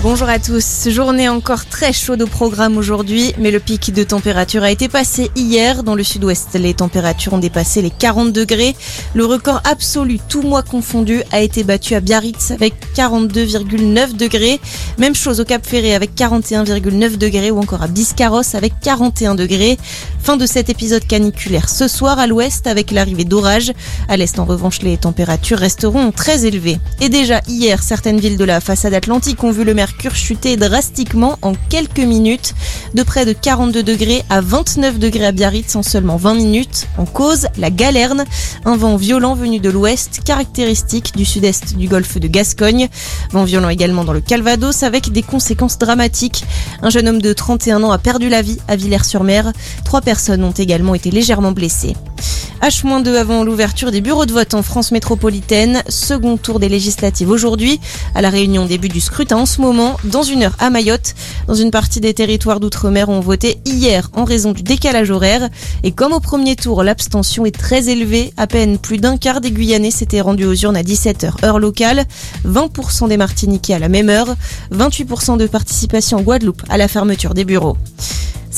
Bonjour à tous. Journée encore très chaude au programme aujourd'hui, mais le pic de température a été passé hier. Dans le sud-ouest, les températures ont dépassé les 40 degrés. Le record absolu, tout mois confondu, a été battu à Biarritz avec 42,9 degrés. Même chose au Cap Ferré avec 41,9 degrés ou encore à Biscarrosse avec 41 degrés. Fin de cet épisode caniculaire ce soir à l'ouest avec l'arrivée d'orages. À l'est, en revanche, les températures resteront très élevées. Et déjà hier, certaines villes de la façade atlantique ont vu le mercure chuter drastiquement en quelques minutes, de près de 42 degrés à 29 degrés à Biarritz en seulement 20 minutes. En cause, la galerne, un vent violent venu de l'ouest, caractéristique du sud-est du golfe de Gascogne. Vent violent également dans le Calvados avec des conséquences dramatiques. Un jeune homme de 31 ans a perdu la vie à Villers-sur-Mer. Trois personnes ont également été légèrement blessées. H-2 avant l'ouverture des bureaux de vote en France métropolitaine. Second tour des législatives aujourd'hui. À la réunion début du scrutin en ce moment, dans une heure à Mayotte. Dans une partie des territoires d'outre-mer ont voté hier en raison du décalage horaire. Et comme au premier tour, l'abstention est très élevée. À peine plus d'un quart des Guyanais s'étaient rendus aux urnes à 17h heure locale. 20% des Martiniquais à la même heure. 28% de participation en Guadeloupe à la fermeture des bureaux.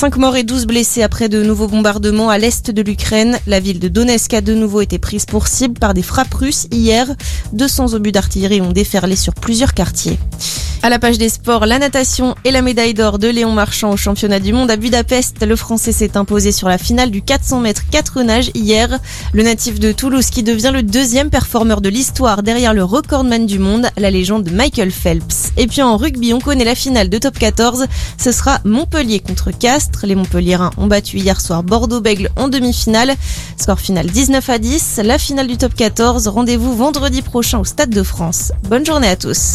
5 morts et 12 blessés après de nouveaux bombardements à l'est de l'Ukraine. La ville de Donetsk a de nouveau été prise pour cible par des frappes russes hier. 200 obus d'artillerie ont déferlé sur plusieurs quartiers. À la page des sports, la natation et la médaille d'or de Léon Marchand au championnat du monde à Budapest. Le Français s'est imposé sur la finale du 400 mètres 4 nages hier. Le natif de Toulouse qui devient le deuxième performeur de l'histoire derrière le recordman du monde, la légende Michael Phelps. Et puis en rugby, on connaît la finale de top 14. Ce sera Montpellier contre Castres. Les Montpelliérains ont battu hier soir Bordeaux-Bègle en demi-finale. Score final 19 à 10. La finale du top 14. Rendez-vous vendredi prochain au Stade de France. Bonne journée à tous.